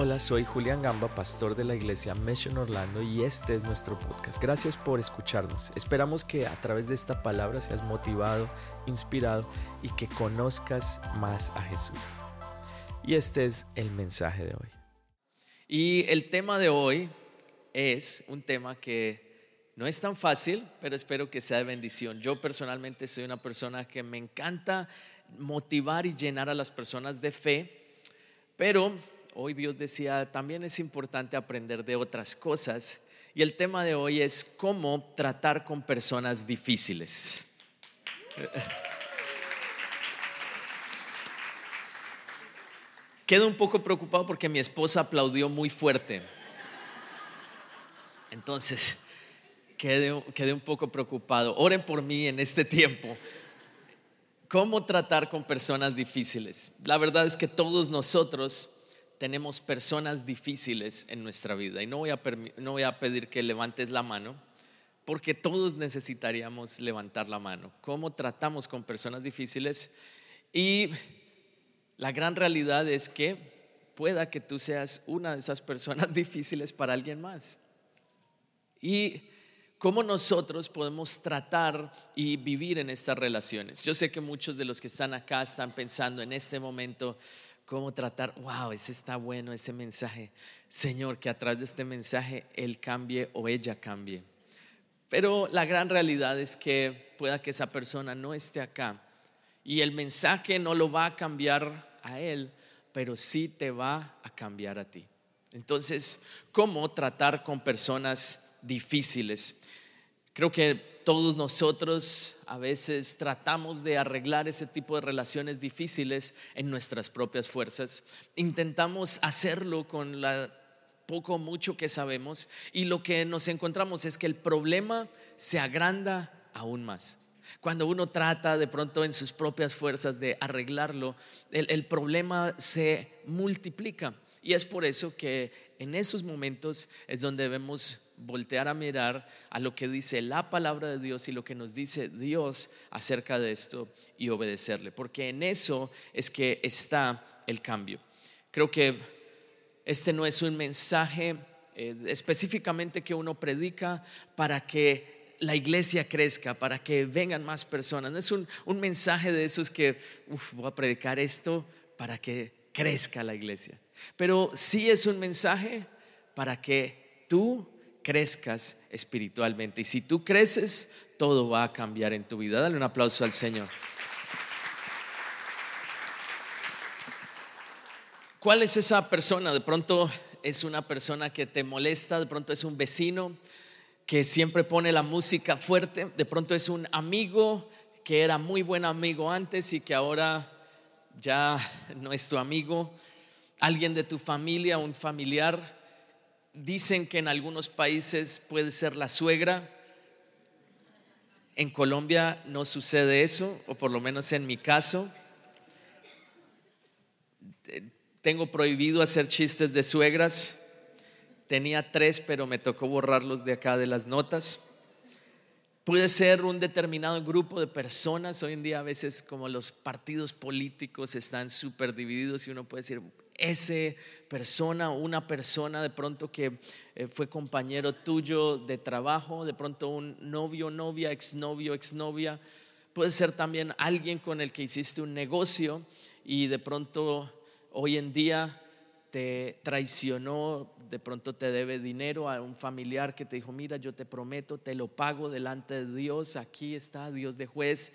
Hola, soy Julián Gamba, pastor de la iglesia Mission Orlando y este es nuestro podcast. Gracias por escucharnos. Esperamos que a través de esta palabra seas motivado, inspirado y que conozcas más a Jesús. Y este es el mensaje de hoy. Y el tema de hoy es un tema que no es tan fácil, pero espero que sea de bendición. Yo personalmente soy una persona que me encanta motivar y llenar a las personas de fe, pero hoy Dios decía, también es importante aprender de otras cosas. Y el tema de hoy es cómo tratar con personas difíciles. Quedo un poco preocupado porque mi esposa aplaudió muy fuerte. Entonces, quedé, quedé un poco preocupado. Oren por mí en este tiempo. ¿Cómo tratar con personas difíciles? La verdad es que todos nosotros tenemos personas difíciles en nuestra vida. Y no voy, a no voy a pedir que levantes la mano, porque todos necesitaríamos levantar la mano. ¿Cómo tratamos con personas difíciles? Y la gran realidad es que pueda que tú seas una de esas personas difíciles para alguien más. Y cómo nosotros podemos tratar y vivir en estas relaciones. Yo sé que muchos de los que están acá están pensando en este momento, cómo tratar, wow, ese está bueno, ese mensaje. Señor, que a través de este mensaje Él cambie o ella cambie. Pero la gran realidad es que pueda que esa persona no esté acá y el mensaje no lo va a cambiar a Él, pero sí te va a cambiar a ti. Entonces, ¿cómo tratar con personas difíciles? Creo que todos nosotros a veces tratamos de arreglar ese tipo de relaciones difíciles en nuestras propias fuerzas. Intentamos hacerlo con la poco o mucho que sabemos y lo que nos encontramos es que el problema se agranda aún más. Cuando uno trata de pronto en sus propias fuerzas de arreglarlo, el, el problema se multiplica. Y es por eso que en esos momentos es donde debemos voltear a mirar a lo que dice la palabra de Dios y lo que nos dice Dios acerca de esto y obedecerle, porque en eso es que está el cambio. Creo que este no es un mensaje eh, específicamente que uno predica para que la iglesia crezca, para que vengan más personas. No es un, mensaje de esos que voy a predicar esto para que crezca la iglesia. Pero sí es un mensaje para que tú crezcas espiritualmente. Y si tú creces, todo va a cambiar en tu vida. Dale un aplauso al Señor. ¿Cuál es esa persona? De pronto es una persona que te molesta, de pronto es un vecino que siempre pone la música fuerte, de pronto es un amigo que era muy buen amigo antes y que ahora ya no es tu amigo, alguien de tu familia, un familiar Dicen que en algunos países puede ser la suegra. En Colombia no sucede eso, o por lo menos en mi caso. Tengo prohibido hacer chistes de suegras. Tenía tres, pero me tocó borrarlos de acá de las notas. Puede ser un determinado grupo de personas. Hoy en día a veces como los partidos políticos están súper divididos y uno puede decir, ese persona una persona de pronto que eh, fue compañero tuyo de trabajo, de pronto un novio, novia, exnovio, exnovia. Puede ser también alguien con el que hiciste un negocio y de pronto hoy en día te traicionó, de pronto te debe dinero a un familiar que te dijo, mira, yo te prometo, te lo pago delante de Dios, aquí está Dios de juez,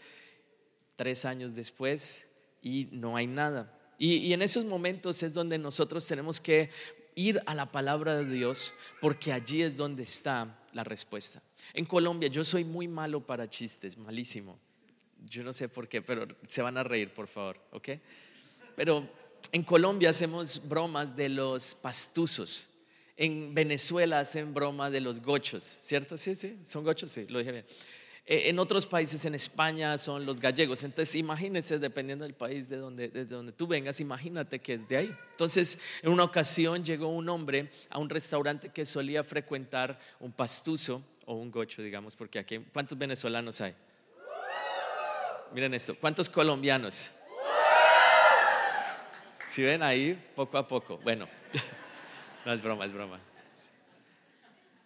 tres años después y no hay nada. Y, en esos momentos es donde nosotros tenemos que ir a la palabra de Dios porque allí es donde está la respuesta. En Colombia yo soy muy malo para chistes, malísimo. Yo no sé por qué, pero se van a reír, por favor, ¿ok? Pero en Colombia hacemos bromas de los pastuzos. En Venezuela hacen broma de los gochos, ¿cierto? Sí, sí, son gochos, sí, lo dije bien. Eh, en otros países, en España, son los gallegos. Entonces, imagínense, dependiendo del país de donde, de donde tú vengas, imagínate que es de ahí. Entonces, en una ocasión llegó un hombre a un restaurante que solía frecuentar un pastuso o un gocho, digamos, porque aquí, ¿cuántos venezolanos hay? Miren esto, ¿cuántos colombianos? Si ven ahí, poco a poco. Bueno, No es broma, es broma.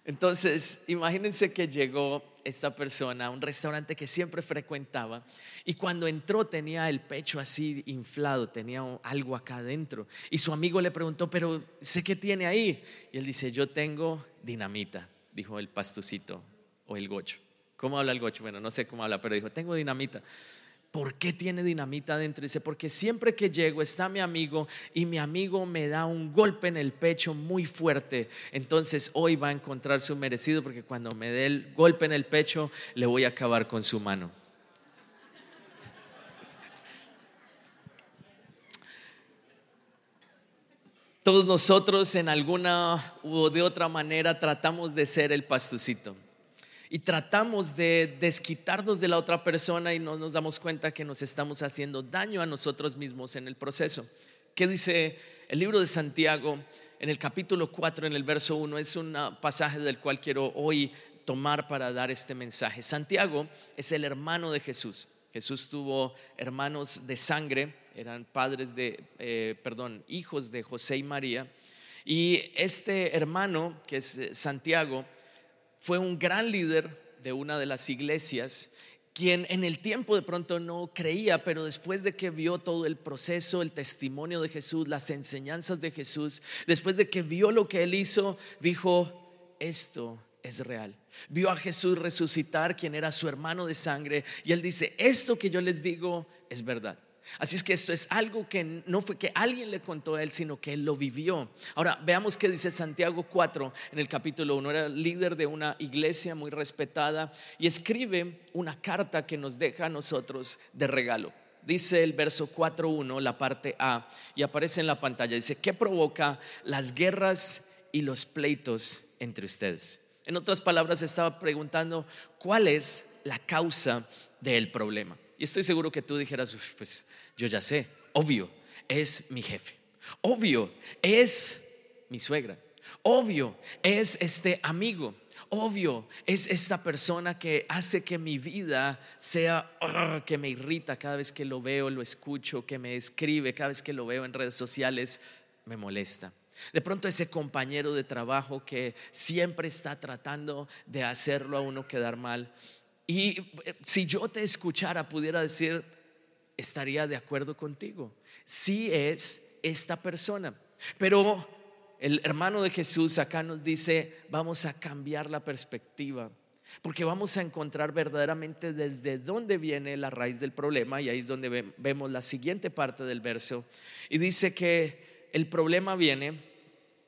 Entonces, imagínense que llegó esta persona a un restaurante que siempre frecuentaba y cuando entró tenía el pecho así inflado, tenía algo acá adentro. Y su amigo le preguntó, pero sé qué tiene ahí. Y él dice, yo tengo dinamita, dijo el pastucito o el gocho. ¿Cómo habla el gocho? Bueno, no sé cómo habla, pero dijo, tengo dinamita. ¿Por qué tiene dinamita adentro? Dice, porque siempre que llego está mi amigo y mi amigo me da un golpe en el pecho muy fuerte. Entonces hoy va a encontrar su merecido porque cuando me dé el golpe en el pecho le voy a acabar con su mano. Todos nosotros en alguna u de otra manera tratamos de ser el pastucito y tratamos de desquitarnos de la otra persona y no nos damos cuenta que nos estamos haciendo daño a nosotros mismos en el proceso. ¿Qué dice el libro de Santiago en el capítulo 4, en el verso 1? Es un pasaje del cual quiero hoy tomar para dar este mensaje. Santiago es el hermano de Jesús. Jesús tuvo hermanos de sangre, eran padres de, eh, perdón, hijos de José y María. Y este hermano, que es Santiago, fue un gran líder de una de las iglesias, quien en el tiempo de pronto no creía, pero después de que vio todo el proceso, el testimonio de Jesús, las enseñanzas de Jesús, después de que vio lo que él hizo, dijo, esto es real. Vio a Jesús resucitar, quien era su hermano de sangre, y él dice, esto que yo les digo es verdad. Así es que esto es algo que no fue que alguien le contó a él, sino que él lo vivió. Ahora, veamos qué dice Santiago 4 en el capítulo 1. Era líder de una iglesia muy respetada y escribe una carta que nos deja a nosotros de regalo. Dice el verso 4.1, la parte A, y aparece en la pantalla. Dice, ¿qué provoca las guerras y los pleitos entre ustedes? En otras palabras, estaba preguntando, ¿cuál es la causa del problema? Y estoy seguro que tú dijeras, pues yo ya sé, obvio, es mi jefe. Obvio, es mi suegra. Obvio, es este amigo. Obvio, es esta persona que hace que mi vida sea, ah, que me irrita cada vez que lo veo, lo escucho, que me escribe, cada vez que lo veo en redes sociales, me molesta. De pronto ese compañero de trabajo que siempre está tratando de hacerlo a uno quedar mal, y eh, si yo te escuchara, pudiera decir, estaría de acuerdo contigo. Sí es esta persona. Pero el hermano de Jesús acá nos dice, vamos a cambiar la perspectiva. Porque vamos a encontrar verdaderamente desde dónde viene la raíz del problema. Y ahí es donde vemos la siguiente parte del verso. Y dice que el problema viene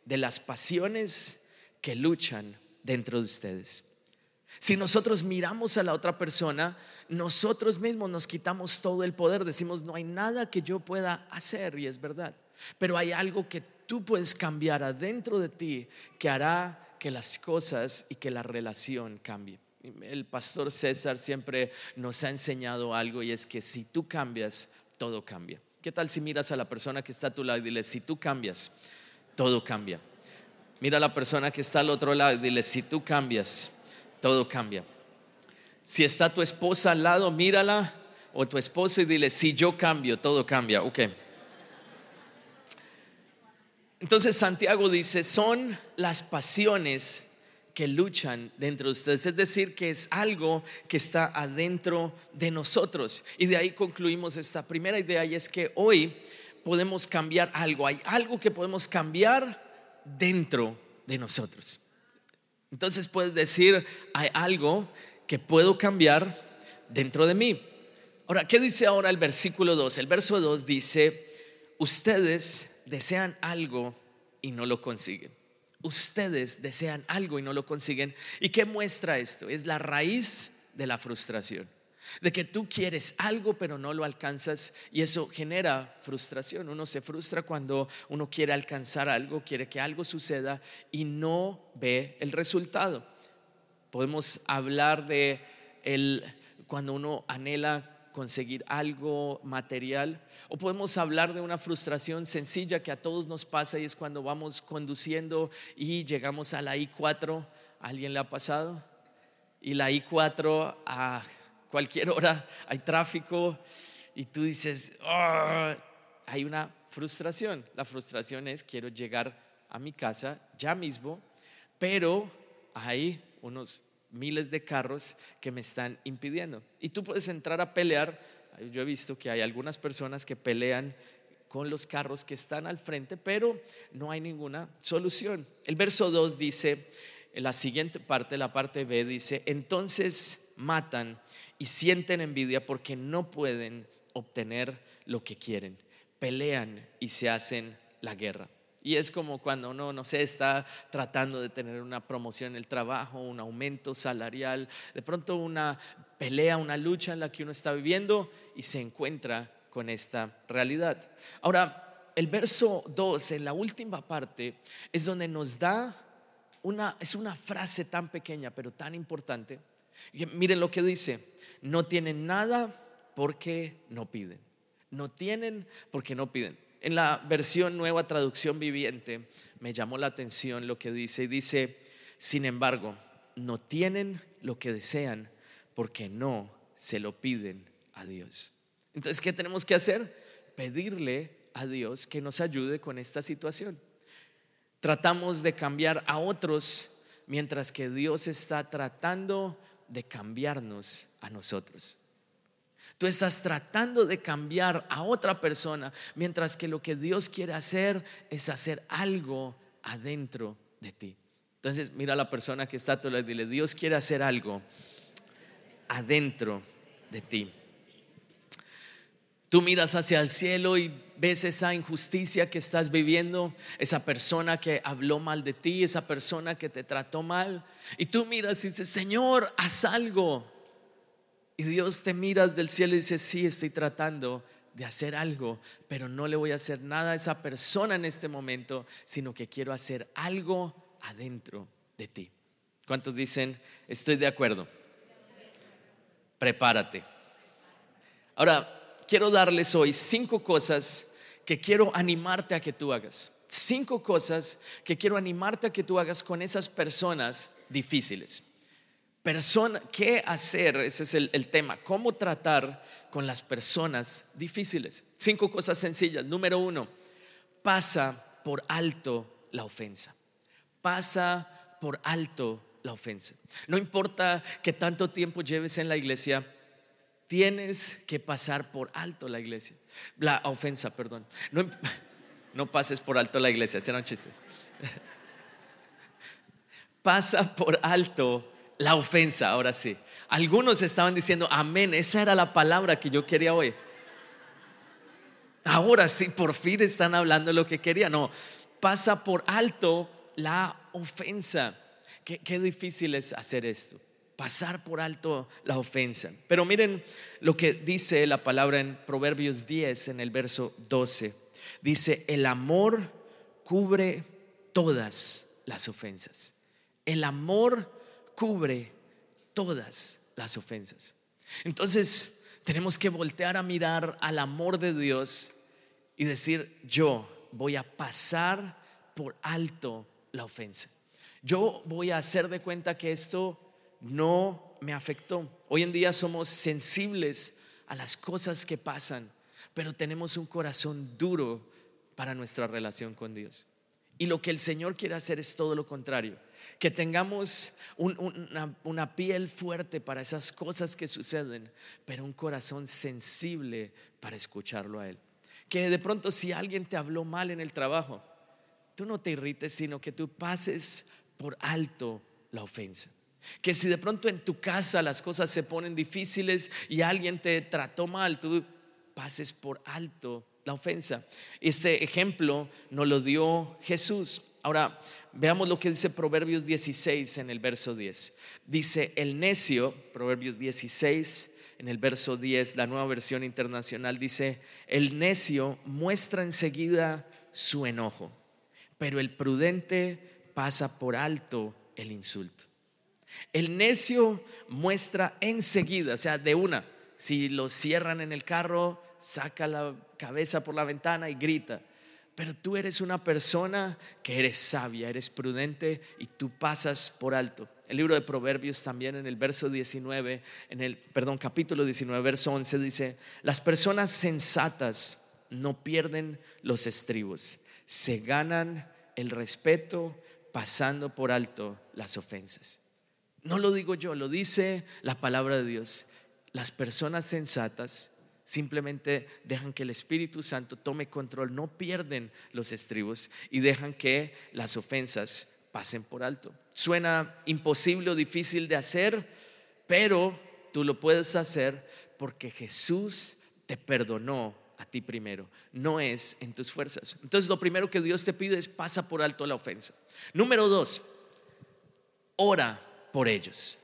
de las pasiones que luchan dentro de ustedes. Si nosotros miramos a la otra persona, nosotros mismos nos quitamos todo el poder, decimos, no hay nada que yo pueda hacer, y es verdad, pero hay algo que tú puedes cambiar adentro de ti que hará que las cosas y que la relación cambie. El pastor César siempre nos ha enseñado algo y es que si tú cambias, todo cambia. ¿Qué tal si miras a la persona que está a tu lado y dile, si tú cambias, todo cambia? Mira a la persona que está al otro lado y dile, si tú cambias, todo cambia. Si está tu esposa al lado, mírala, o tu esposo y dile, si yo cambio, todo cambia. Ok. Entonces Santiago dice, son las pasiones que luchan dentro de ustedes. Es decir, que es algo que está adentro de nosotros. Y de ahí concluimos esta primera idea y es que hoy podemos cambiar algo. Hay algo que podemos cambiar dentro de nosotros. Entonces puedes decir, hay algo que puedo cambiar dentro de mí. Ahora, ¿qué dice ahora el versículo 2? El verso 2 dice, ustedes desean algo y no lo consiguen. Ustedes desean algo y no lo consiguen. ¿Y qué muestra esto? Es la raíz de la frustración de que tú quieres algo pero no lo alcanzas y eso genera frustración. Uno se frustra cuando uno quiere alcanzar algo, quiere que algo suceda y no ve el resultado. Podemos hablar de el, cuando uno anhela conseguir algo material o podemos hablar de una frustración sencilla que a todos nos pasa y es cuando vamos conduciendo y llegamos a la I4, alguien le ha pasado? Y la I4 a cualquier hora hay tráfico y tú dices, ah", hay una frustración. La frustración es quiero llegar a mi casa ya mismo, pero hay unos miles de carros que me están impidiendo. Y tú puedes entrar a pelear. Yo he visto que hay algunas personas que pelean con los carros que están al frente, pero no hay ninguna solución. El verso 2 dice, en la siguiente parte, la parte B, dice, entonces matan y sienten envidia porque no pueden obtener lo que quieren. Pelean y se hacen la guerra. Y es como cuando uno, no sé, está tratando de tener una promoción en el trabajo, un aumento salarial, de pronto una pelea, una lucha en la que uno está viviendo y se encuentra con esta realidad. Ahora, el verso 2, en la última parte, es donde nos da una, es una frase tan pequeña, pero tan importante. Miren lo que dice, no tienen nada porque no piden. No tienen porque no piden. En la versión nueva traducción viviente me llamó la atención lo que dice. Dice, sin embargo, no tienen lo que desean porque no se lo piden a Dios. Entonces, ¿qué tenemos que hacer? Pedirle a Dios que nos ayude con esta situación. Tratamos de cambiar a otros mientras que Dios está tratando de cambiarnos a nosotros. Tú estás tratando de cambiar a otra persona, mientras que lo que Dios quiere hacer es hacer algo adentro de ti. Entonces, mira a la persona que está a tu lado dile, Dios quiere hacer algo adentro de ti. Tú miras hacia el cielo y ves esa injusticia que estás viviendo, esa persona que habló mal de ti, esa persona que te trató mal. Y tú miras y dices, Señor, haz algo. Y Dios te miras del cielo y dice, sí, estoy tratando de hacer algo, pero no le voy a hacer nada a esa persona en este momento, sino que quiero hacer algo adentro de ti. ¿Cuántos dicen, estoy de acuerdo? Prepárate. Ahora, quiero darles hoy cinco cosas que quiero animarte a que tú hagas. Cinco cosas que quiero animarte a que tú hagas con esas personas difíciles. Persona, ¿Qué hacer? Ese es el, el tema. ¿Cómo tratar con las personas difíciles? Cinco cosas sencillas. Número uno, pasa por alto la ofensa. Pasa por alto la ofensa. No importa que tanto tiempo lleves en la iglesia, tienes que pasar por alto la iglesia. La ofensa, perdón. No, no pases por alto la iglesia, será un chiste. Pasa por alto la ofensa, ahora sí. Algunos estaban diciendo, amén, esa era la palabra que yo quería hoy. Ahora sí, por fin están hablando lo que quería. No, pasa por alto la ofensa. Qué difícil es hacer esto pasar por alto la ofensa. Pero miren lo que dice la palabra en Proverbios 10, en el verso 12. Dice, el amor cubre todas las ofensas. El amor cubre todas las ofensas. Entonces, tenemos que voltear a mirar al amor de Dios y decir, yo voy a pasar por alto la ofensa. Yo voy a hacer de cuenta que esto no me afectó. Hoy en día somos sensibles a las cosas que pasan, pero tenemos un corazón duro para nuestra relación con Dios. Y lo que el Señor quiere hacer es todo lo contrario, que tengamos una, piel fuerte para esas cosas que suceden, pero un corazón sensible para escucharlo a Él. Que de pronto si alguien te habló mal en el trabajo, tú no te irrites, sino que tú pases por alto la ofensa. Que si de pronto en tu casa las cosas se ponen difíciles y alguien te trató mal, tú pases por alto la ofensa. Este ejemplo nos lo dio Jesús. Ahora, veamos lo que dice Proverbios 16 en el verso 10. Dice, el necio, Proverbios 16, en el verso 10, la nueva versión internacional, dice, el necio muestra enseguida su enojo, pero el prudente pasa por alto el insulto. El necio muestra enseguida, o sea, de una, si lo cierran en el carro, saca la cabeza por la ventana y grita. Pero tú eres una persona que eres sabia, eres prudente y tú pasas por alto. El libro de Proverbios también en el verso 19, en el, perdón, capítulo 19, verso 11 dice, las personas sensatas no pierden los estribos, se ganan el respeto pasando por alto las ofensas. No lo digo yo, lo dice la palabra de Dios. Las personas sensatas simplemente dejan que el Espíritu Santo tome control, no pierden los estribos y dejan que las ofensas pasen por alto. Suena imposible o difícil de hacer, pero tú lo puedes hacer porque Jesús te perdonó a ti primero, no es en tus fuerzas. Entonces lo primero que Dios te pide es pasa por alto la ofensa. Número dos, ora por ellos,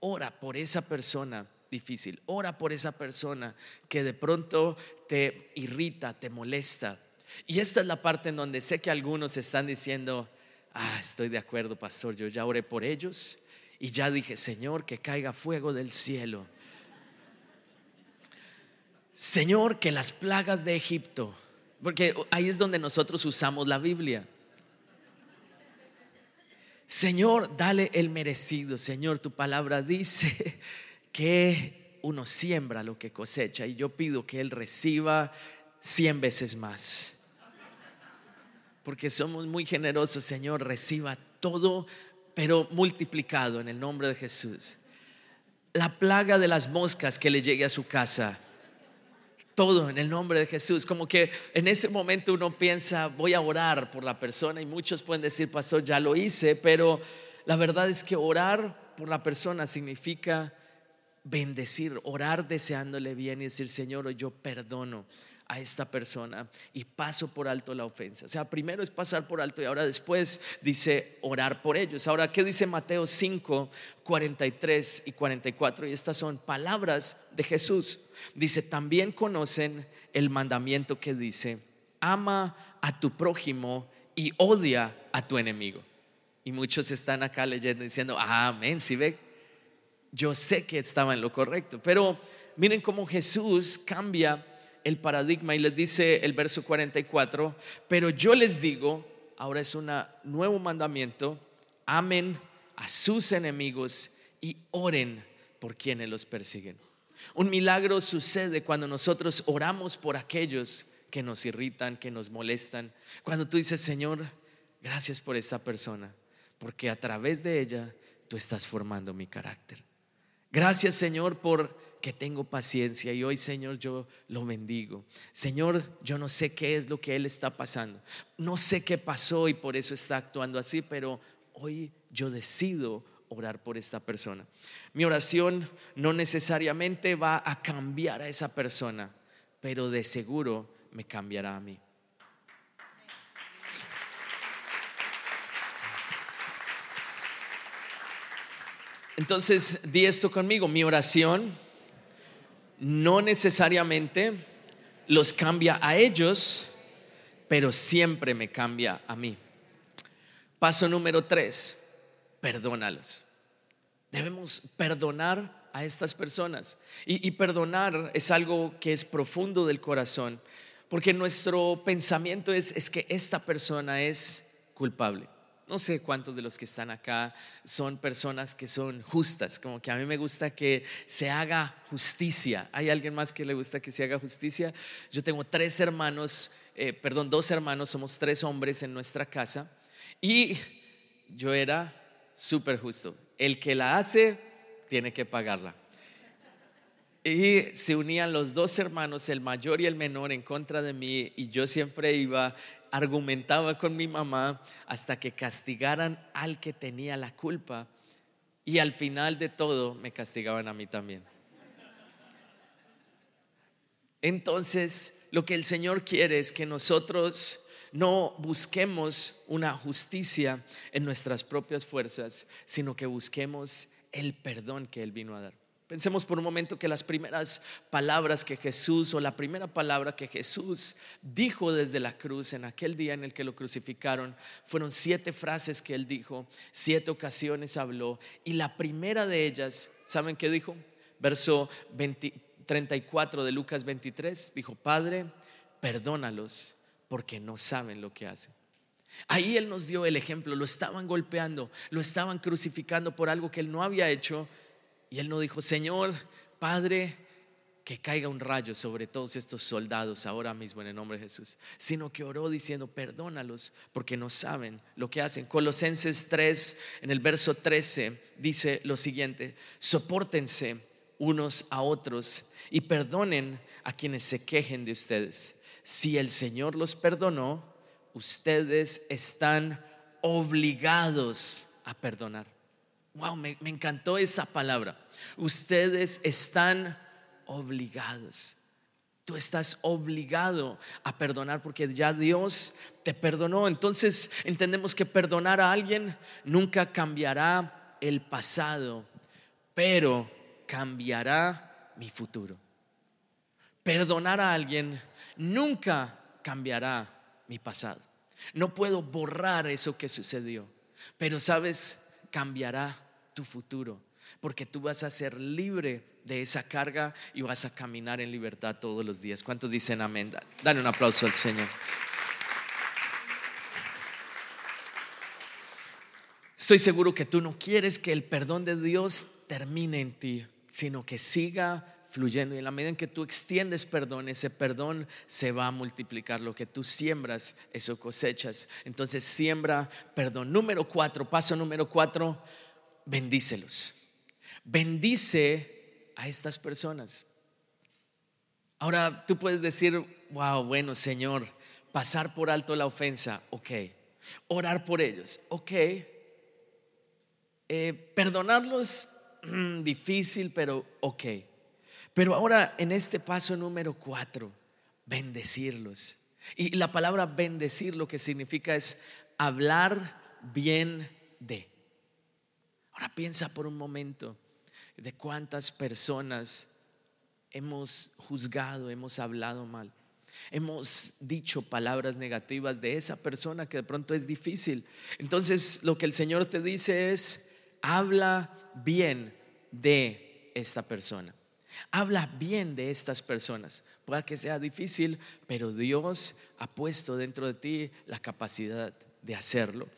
ora por esa persona difícil. Ora por esa persona que de pronto te irrita, te molesta. Y esta es la parte en donde sé que algunos están diciendo, ah, estoy de acuerdo, pastor, yo ya oré por ellos y ya dije, Señor, que caiga fuego del cielo. Señor, que las plagas de Egipto, porque ahí es donde nosotros usamos la Biblia. Señor, dale el merecido. Señor, tu palabra dice que uno siembra lo que cosecha y yo pido que Él reciba cien veces más. Porque somos muy generosos, Señor, reciba todo, pero multiplicado en el nombre de Jesús. La plaga de las moscas que le llegue a su casa, todo en el nombre de Jesús. Como que en ese momento uno piensa, voy a orar por la persona y muchos pueden decir, pastor, ya lo hice, pero la verdad es que orar por la persona significa bendecir, orar deseándole bien y decir, Señor, yo perdono a esta persona y paso por alto la ofensa. O sea, primero es pasar por alto y ahora después dice orar por ellos. Ahora, ¿qué dice Mateo 5, 43 y 44? Y estas son palabras de Jesús. Dice, también conocen el mandamiento que dice, ama a tu prójimo y odia a tu enemigo. Y muchos están acá leyendo diciendo, amén, si ve, yo sé que estaba en lo correcto. Pero miren cómo Jesús cambia el paradigma y les dice el verso 44, pero yo les digo, ahora es un nuevo mandamiento, amen a sus enemigos y oren por quienes los persiguen. Un milagro sucede cuando nosotros oramos por aquellos que nos irritan, que nos molestan. Cuando tú dices, Señor, gracias por esta persona, porque a través de ella tú estás formando mi carácter. Gracias Señor por que tengo paciencia y hoy Señor yo lo bendigo. Señor, yo no sé qué es lo que Él está pasando. No sé qué pasó y por eso está actuando así, pero hoy yo decido orar por esta persona. Mi oración no necesariamente va a cambiar a esa persona, pero de seguro me cambiará a mí. Entonces, di esto conmigo, mi oración no necesariamente los cambia a ellos, pero siempre me cambia a mí. Paso número tres, perdónalos. Debemos perdonar a estas personas. Y, y, perdonar es algo que es profundo del corazón, porque nuestro pensamiento es, es que esta persona es culpable. No sé cuántos de los que están acá son personas que son justas, como que a mí me gusta que se haga justicia. ¿Hay alguien más que le gusta que se haga justicia? Yo tengo tres hermanos, eh, perdón, dos hermanos, somos tres hombres en nuestra casa y yo era súper justo. El que la hace tiene que pagarla. Y se unían los dos hermanos, el mayor y el menor, en contra de mí y yo siempre iba argumentaba con mi mamá hasta que castigaran al que tenía la culpa y al final de todo me castigaban a mí también. Entonces, lo que el Señor quiere es que nosotros no busquemos una justicia en nuestras propias fuerzas, sino que busquemos el perdón que Él vino a dar. Pensemos por un momento que las primeras palabras que Jesús o la primera palabra que Jesús dijo desde la cruz en aquel día en el que lo crucificaron fueron siete frases que él dijo, siete ocasiones habló y la primera de ellas, ¿saben qué dijo? Verso 34 de Lucas 23, dijo, Padre, perdónalos porque no saben lo que hacen. Ahí Él nos dio el ejemplo, lo estaban golpeando, lo estaban crucificando por algo que Él no había hecho y él no dijo, Señor, Padre, que caiga un rayo sobre todos estos soldados ahora mismo en el nombre de Jesús, sino que oró diciendo, perdónalos porque no saben lo que hacen. Colosenses 3, en el verso 13, dice lo siguiente, soportense unos a otros y perdonen a quienes se quejen de ustedes. Si el Señor los perdonó, ustedes están obligados a perdonar. Wow, me, me encantó esa palabra. Ustedes están obligados. Tú estás obligado a perdonar porque ya Dios te perdonó. Entonces entendemos que perdonar a alguien nunca cambiará el pasado, pero cambiará mi futuro. Perdonar a alguien nunca cambiará mi pasado. No puedo borrar eso que sucedió, pero sabes, cambiará tu futuro, porque tú vas a ser libre de esa carga y vas a caminar en libertad todos los días. ¿Cuántos dicen amén? Dale un aplauso al Señor. Estoy seguro que tú no quieres que el perdón de Dios termine en ti, sino que siga fluyendo. Y en la medida en que tú extiendes perdón, ese perdón se va a multiplicar. Lo que tú siembras, eso cosechas. Entonces siembra perdón. Número cuatro, paso número cuatro, bendícelos. Bendice a estas personas. Ahora tú puedes decir, wow, bueno, Señor, pasar por alto la ofensa, ok. Orar por ellos, ok. Eh, perdonarlos, mm, difícil, pero ok. Pero ahora en este paso número cuatro, bendecirlos. Y la palabra bendecir lo que significa es hablar bien de. Ahora piensa por un momento de cuántas personas hemos juzgado, hemos hablado mal. Hemos dicho palabras negativas de esa persona que de pronto es difícil. Entonces lo que el Señor te dice es, habla bien de esta persona. Habla bien de estas personas. Pueda que sea difícil, pero Dios ha puesto dentro de ti la capacidad de hacerlo.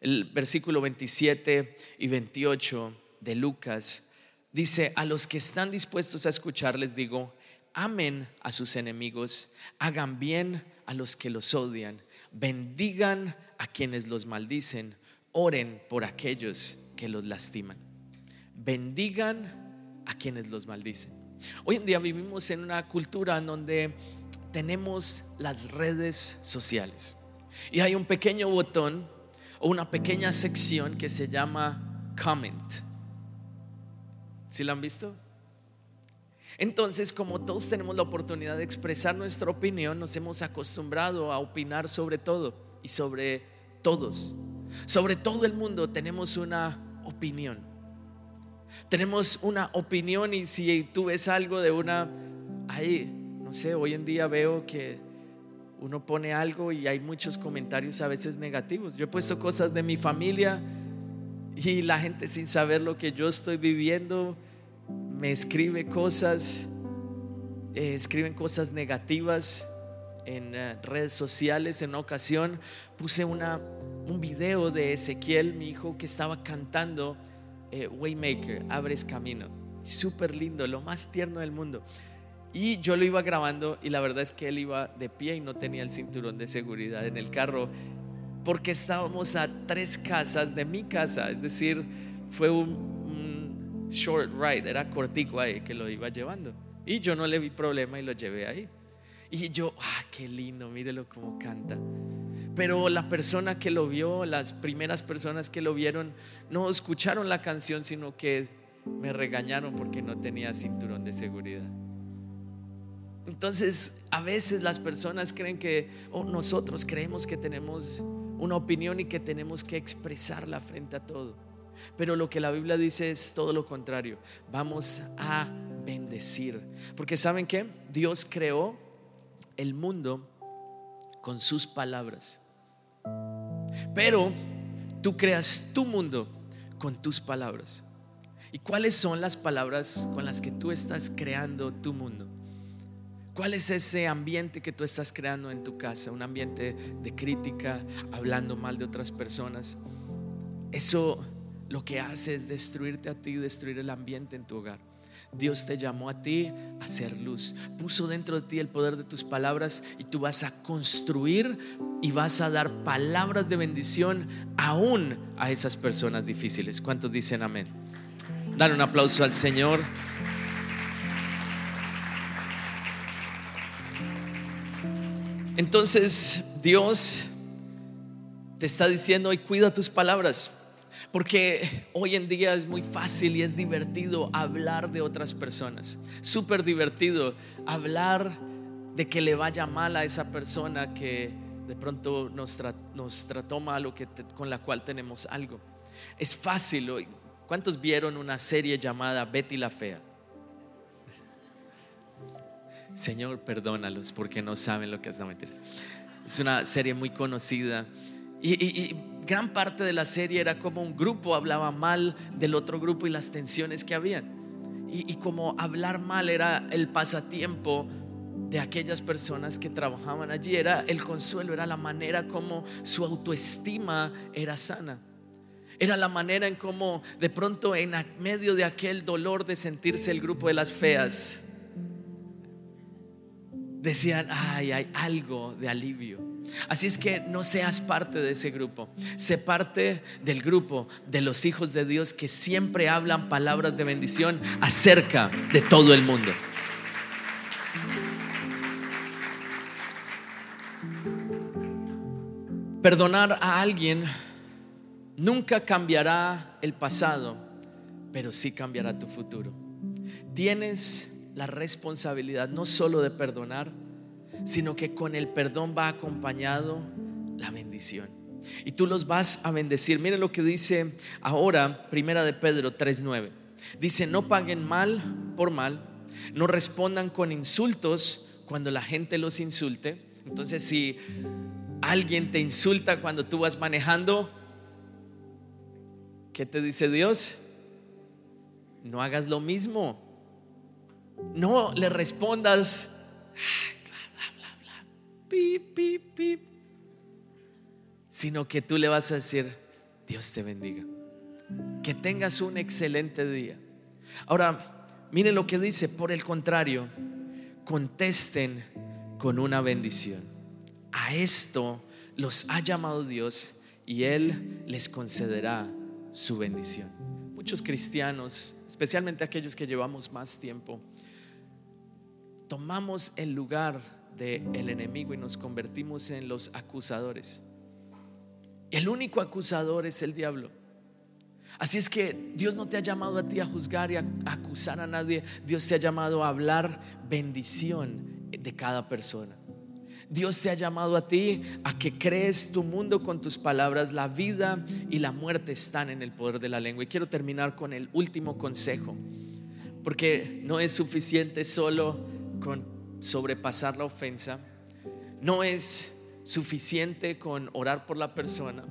El versículo 27 y 28 de Lucas Dice, a los que están dispuestos a escuchar les digo, amen a sus enemigos, hagan bien a los que los odian, bendigan a quienes los maldicen, oren por aquellos que los lastiman. Bendigan a quienes los maldicen. Hoy en día vivimos en una cultura en donde tenemos las redes sociales y hay un pequeño botón o una pequeña sección que se llama comment ¿Sí lo han visto? Entonces, como todos tenemos la oportunidad de expresar nuestra opinión, nos hemos acostumbrado a opinar sobre todo y sobre todos. Sobre todo el mundo tenemos una opinión. Tenemos una opinión y si tú ves algo de una, ahí, no sé, hoy en día veo que uno pone algo y hay muchos comentarios a veces negativos. Yo he puesto cosas de mi familia y la gente sin saber lo que yo estoy viviendo me escribe cosas, eh, escriben cosas negativas en eh, redes sociales. En una ocasión puse una, un video de Ezequiel, mi hijo, que estaba cantando eh, Waymaker, Abres Camino. Súper lindo, lo más tierno del mundo. Y yo lo iba grabando y la verdad es que él iba de pie y no tenía el cinturón de seguridad en el carro porque estábamos a tres casas de mi casa, es decir, fue un, short ride, era cortico ahí que lo iba llevando. Y yo no le vi problema y lo llevé ahí. Y yo, ah, qué lindo, mírelo cómo canta. Pero la persona que lo vio, las primeras personas que lo vieron, no escucharon la canción, sino que me regañaron porque no tenía cinturón de seguridad. Entonces, a veces las personas creen que, nosotros creemos que tenemos una opinión y que tenemos que expresarla frente a todo. Pero lo que la Biblia dice es todo lo contrario. Vamos a bendecir. Porque ¿saben qué? Dios creó el mundo con sus palabras. Pero tú creas tu mundo con tus palabras. ¿Y cuáles son las palabras con las que tú estás creando tu mundo? ¿Cuál es ese ambiente que tú estás creando en tu casa? Un ambiente de crítica, hablando mal de otras personas. Eso lo que hace es destruirte a ti, destruir el ambiente en tu hogar. Dios te llamó a ti a ser luz. Puso dentro de ti el poder de tus palabras y tú vas a construir y vas a dar palabras de bendición aún a esas personas difíciles. ¿Cuántos dicen amén? Dale un aplauso al Señor. Entonces Dios te está diciendo y cuida tus palabras. Porque hoy en día es muy fácil y es divertido hablar de otras personas. Súper divertido hablar de que le vaya mal a esa persona que de pronto nos, trató mal o que con la cual tenemos algo. Es fácil. ¿Cuántos vieron una serie llamada Betty la Fea? Señor, perdónalos porque no saben lo que la mentira. Es una serie muy conocida y, gran parte de la serie era como un grupo hablaba mal del otro grupo y las tensiones que habían. Y, como hablar mal era el pasatiempo de aquellas personas que trabajaban allí, era el consuelo, era la manera como su autoestima era sana. Era la manera en cómo de pronto en medio de aquel dolor de sentirse el grupo de las feas, decían, ay, hay algo de alivio. Así es que no seas parte de ese grupo. Sé parte del grupo de los hijos de Dios que siempre hablan palabras de bendición acerca de todo el mundo. Perdonar a alguien nunca cambiará el pasado, pero sí cambiará tu futuro. Tienes la responsabilidad no solo de perdonar, sino que con el perdón va acompañado la bendición. Y tú los vas a bendecir. Miren lo que dice ahora, primera de Pedro 3:9. Dice, "No paguen mal por mal, no respondan con insultos cuando la gente los insulte." Entonces, si alguien te insulta cuando tú vas manejando, ¿qué te dice Dios? No hagas lo mismo. No le respondas pip, pip, pip, sino que tú le vas a decir, Dios te bendiga. Que tengas un excelente día. Ahora, miren lo que dice, por el contrario, contesten con una bendición. A esto los ha llamado Dios y Él les concederá su bendición. Muchos cristianos, especialmente aquellos que llevamos más tiempo, tomamos el lugar del enemigo y nos convertimos en los acusadores. El único acusador es el diablo. Así es que Dios no te ha llamado a ti a juzgar y a acusar a nadie. Dios te ha llamado a hablar bendición de cada persona. Dios te ha llamado a ti a que crees tu mundo con tus palabras. La vida y la muerte están en el poder de la lengua. Y quiero terminar con el último consejo. Porque no es suficiente solo con sobrepasar la ofensa. No es suficiente con orar por la persona.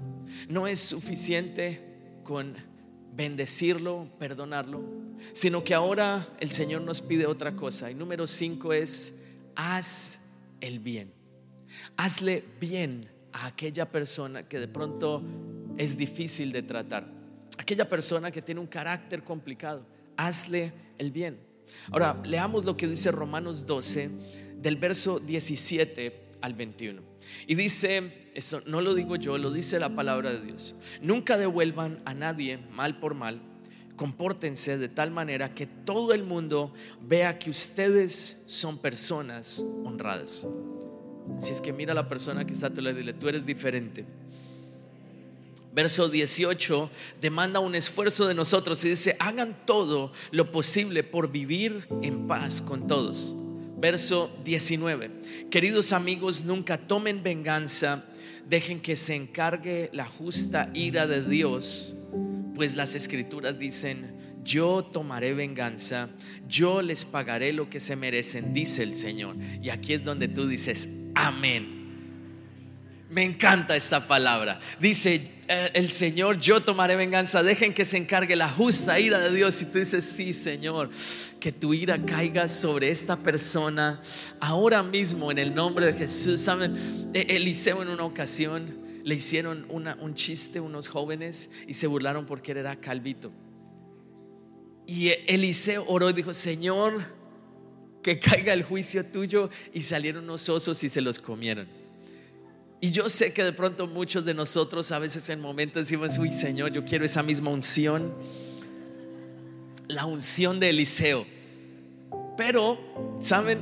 No es suficiente con bendecirlo, perdonarlo, sino que ahora el Señor nos pide otra cosa. Y número cinco es, haz el bien. Hazle bien a aquella persona que de pronto es difícil de tratar. Aquella persona que tiene un carácter complicado. Hazle el bien. Ahora, leamos lo que dice Romanos 12, del verso 17 al 21. Y dice, esto no lo digo yo, lo dice la palabra de Dios. Nunca devuelvan a nadie mal por mal. Compórtense de tal manera que todo el mundo vea que ustedes son personas honradas. Si es que mira a la persona que está a tu lado y dile, tú eres diferente verso 18, demanda un esfuerzo de nosotros y dice, hagan todo lo posible por vivir en paz con todos. Verso 19, queridos amigos, nunca tomen venganza, dejen que se encargue la justa ira de Dios, pues las escrituras dicen, yo tomaré venganza, yo les pagaré lo que se merecen, dice el Señor. Y aquí es donde tú dices, amén. Me encanta esta palabra. Dice eh, el Señor, yo tomaré venganza. Dejen que se encargue la justa ira de Dios. Y tú dices, sí, Señor, que tu ira caiga sobre esta persona ahora mismo en el nombre de Jesús. Saben, e-, Eliseo en una ocasión le hicieron un chiste unos jóvenes y se burlaron porque él era calvito. Y Eliseo oró y dijo, Señor, que caiga el juicio tuyo. Y salieron unos osos y se los comieron. Y yo sé que de pronto muchos de nosotros a veces en momentos decimos, uy Señor, yo quiero esa misma unción. La unción de Eliseo. Pero, ¿saben?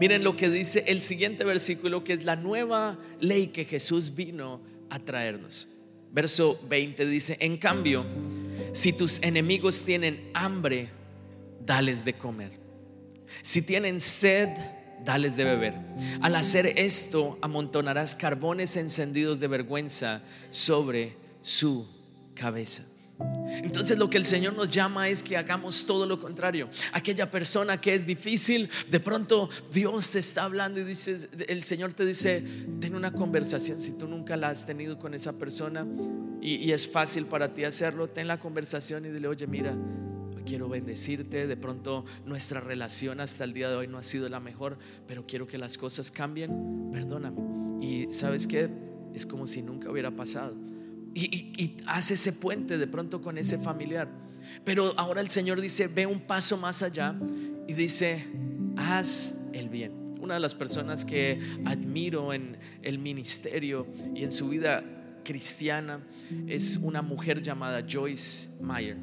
Miren lo que dice el siguiente versículo, que es la nueva ley que Jesús vino a traernos. Verso 20 dice, en cambio, si tus enemigos tienen hambre, dales de comer. Si tienen sed, dales de beber. Al hacer esto, amontonarás carbones encendidos de vergüenza sobre su cabeza. Entonces lo que el Señor nos llama es que hagamos todo lo contrario. Aquella persona que es difícil, de pronto Dios te está hablando y dices, el Señor te dice, ten una conversación. Si tú nunca la has tenido con esa persona y, y es fácil para ti hacerlo, ten la conversación y dile, oye, mira, quiero bendecirte. De pronto nuestra relación hasta el día de hoy no ha sido la mejor, pero quiero que las cosas cambien. Perdóname. Y sabes que es como si nunca hubiera pasado y, hace ese puente de pronto con ese familiar. Pero ahora el Señor dice, ve un paso más allá y dice, haz el bien. Una de las personas que admiro en el ministerio y en su vida cristiana es una mujer llamada Joyce Meyer.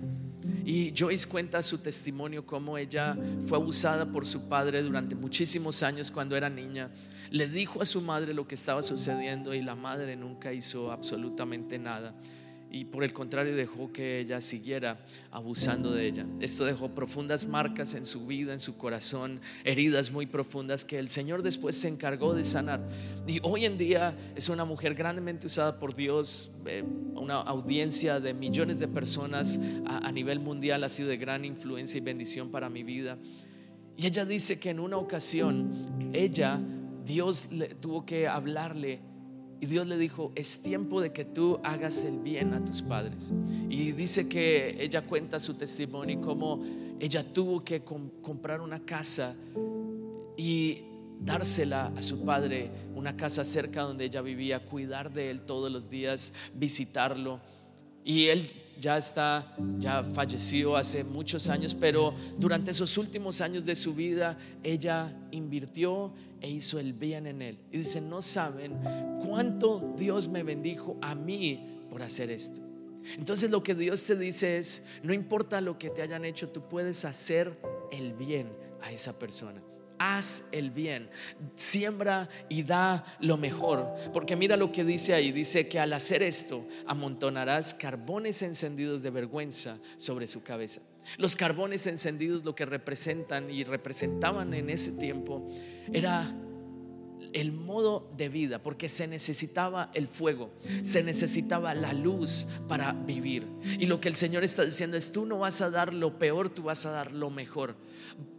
Y Joyce cuenta su testimonio cómo ella fue abusada por su padre durante muchísimos años cuando era niña le dijo a su madre lo que estaba sucediendo y la madre nunca hizo absolutamente nada. Y por el contrario dejó que ella siguiera abusando de ella. Esto dejó profundas marcas en su vida, en su corazón, heridas muy profundas que el Señor después se encargó de sanar. Y hoy en día es una mujer grandemente usada por Dios, eh, una audiencia de millones de personas a, a nivel mundial ha sido de gran influencia y bendición para mi vida. Y ella dice que en una ocasión ella Dios le, tuvo que hablarle y Dios le dijo, es tiempo de que tú hagas el bien a tus padres. Y dice que ella cuenta su testimonio y cómo ella tuvo que comprar una casa y dársela a su padre, una casa cerca donde ella vivía, cuidar de él todos los días, visitarlo. Y él ya está, ya falleció hace muchos años, pero durante esos últimos años de su vida, ella invirtió e hizo el bien en él. Y dice, no saben cuánto Dios me bendijo a mí por hacer esto. Entonces lo que Dios te dice es, no importa lo que te hayan hecho, tú puedes hacer el bien a esa persona haz el bien, siembra y da lo mejor. Porque mira lo que dice ahí, dice que al hacer esto amontonarás carbones encendidos de vergüenza sobre su cabeza. Los carbones encendidos lo que representan y representaban en ese tiempo era el modo de vida, porque se necesitaba el fuego, se necesitaba la luz para vivir. Y lo que el Señor está diciendo es, tú no vas a dar lo peor, tú vas a dar lo mejor.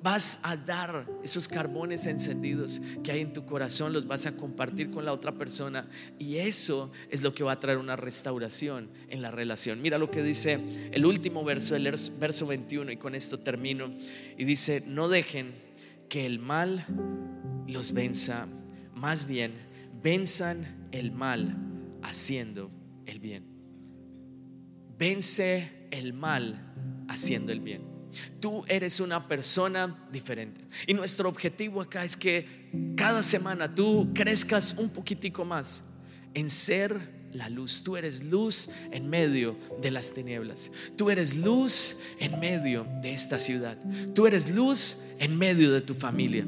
Vas a dar esos carbones encendidos que hay en tu corazón, los vas a compartir con la otra persona. Y eso es lo que va a traer una restauración en la relación. Mira lo que dice el último verso, el verso 21, y con esto termino. Y dice, no dejen que el mal los venza más bien venzan el mal haciendo el bien. Vence el mal haciendo el bien. Tú eres una persona diferente. Y nuestro objetivo acá es que cada semana tú crezcas un poquitico más en ser la luz. Tú eres luz en medio de las tinieblas. Tú eres luz en medio de esta ciudad. Tú eres luz en medio de tu familia.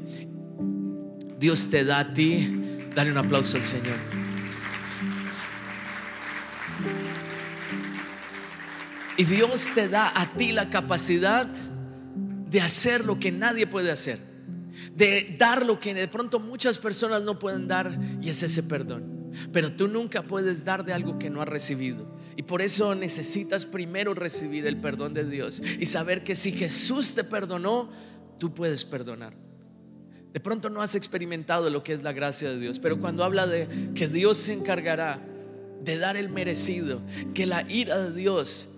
Dios te da a ti. Dale un aplauso al Señor. Y Dios te da a ti la capacidad de hacer lo que nadie puede hacer. De dar lo que de pronto muchas personas no pueden dar y es ese perdón. Pero tú nunca puedes dar de algo que no has recibido. Y por eso necesitas primero recibir el perdón de Dios y saber que si Jesús te perdonó, tú puedes perdonar. De pronto no has experimentado lo que es la gracia de Dios, pero cuando habla de que Dios se encargará de dar el merecido, que la ira de Dios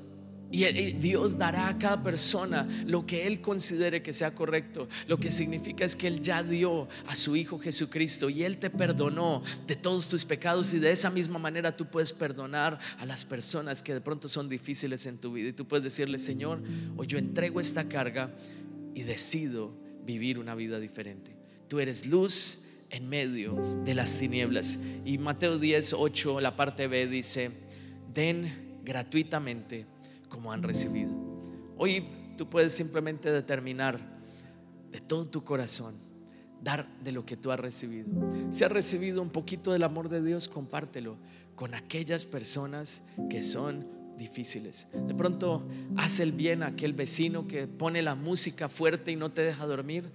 Y Dios dará a cada persona lo que Él considere que sea correcto. Lo que significa es que Él ya dio a su Hijo Jesucristo y Él te perdonó de todos tus pecados y de esa misma manera tú puedes perdonar a las personas que de pronto son difíciles en tu vida. Y tú puedes decirle, Señor, hoy yo entrego esta carga y decido vivir una vida diferente. Tú eres luz en medio de las tinieblas. Y Mateo 10, 8, la parte B dice, den gratuitamente como han recibido. Hoy tú puedes simplemente determinar de todo tu corazón, dar de lo que tú has recibido. Si has recibido un poquito del amor de Dios, compártelo con aquellas personas que son difíciles. De pronto, haz el bien a aquel vecino que pone la música fuerte y no te deja dormir.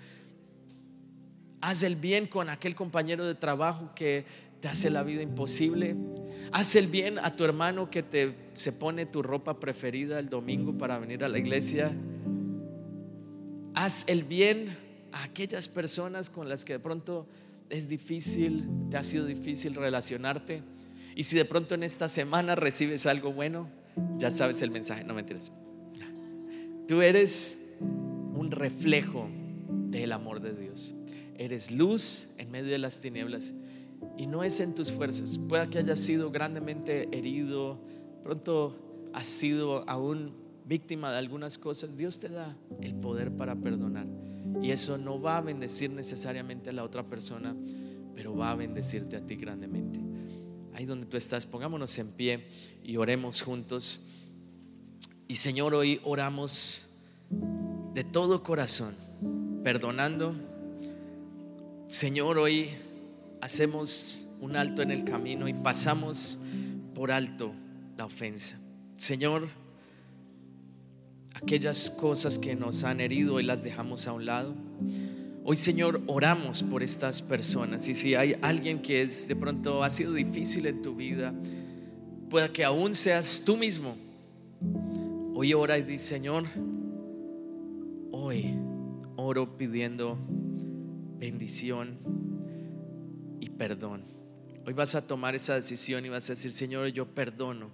Haz el bien con aquel compañero de trabajo que te hace la vida imposible. Haz el bien a tu hermano que te se pone tu ropa preferida el domingo para venir a la iglesia. Haz el bien a aquellas personas con las que de pronto es difícil, te ha sido difícil relacionarte. Y si de pronto en esta semana recibes algo bueno, ya sabes el mensaje, no mentiras. Tú eres un reflejo del amor de Dios. Eres luz en medio de las tinieblas y no es en tus fuerzas. Pueda que hayas sido grandemente herido, pronto has sido aún víctima de algunas cosas. Dios te da el poder para perdonar. Y eso no va a bendecir necesariamente a la otra persona, pero va a bendecirte a ti grandemente. Ahí donde tú estás, pongámonos en pie y oremos juntos. Y Señor, hoy oramos de todo corazón, perdonando. Señor, hoy hacemos un alto en el camino y pasamos por alto la ofensa. Señor, aquellas cosas que nos han herido y las dejamos a un lado. Hoy, Señor, oramos por estas personas. Y si hay alguien que es de pronto ha sido difícil en tu vida, pueda que aún seas tú mismo. Hoy ora y dice, Señor, hoy oro pidiendo bendición y perdón. Hoy vas a tomar esa decisión y vas a decir, Señor, yo perdono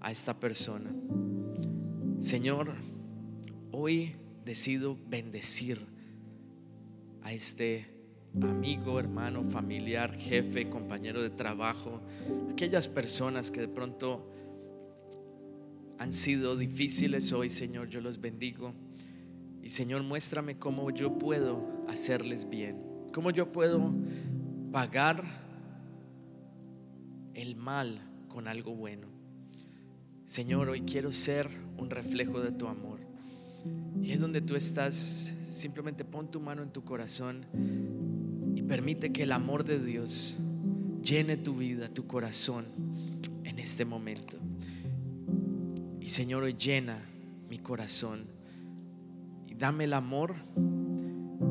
a esta persona. Señor, hoy decido bendecir a este amigo, hermano, familiar, jefe, compañero de trabajo, aquellas personas que de pronto han sido difíciles hoy, Señor, yo los bendigo. Y Señor, muéstrame cómo yo puedo hacerles bien, cómo yo puedo pagar el mal con algo bueno. Señor, hoy quiero ser un reflejo de tu amor. Y es donde tú estás, simplemente pon tu mano en tu corazón y permite que el amor de Dios llene tu vida, tu corazón en este momento. Y Señor, hoy llena mi corazón y dame el amor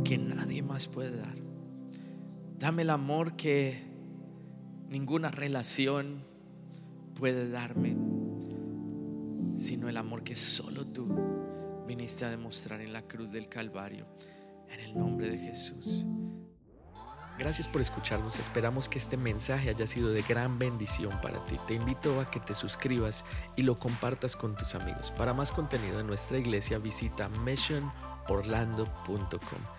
que nadie más puede dar. Dame el amor que ninguna relación puede darme, sino el amor que solo tú viniste a demostrar en la cruz del Calvario, en el nombre de Jesús. Gracias por escucharnos, esperamos que este mensaje haya sido de gran bendición para ti. Te invito a que te suscribas y lo compartas con tus amigos. Para más contenido en nuestra iglesia visita missionorlando.com.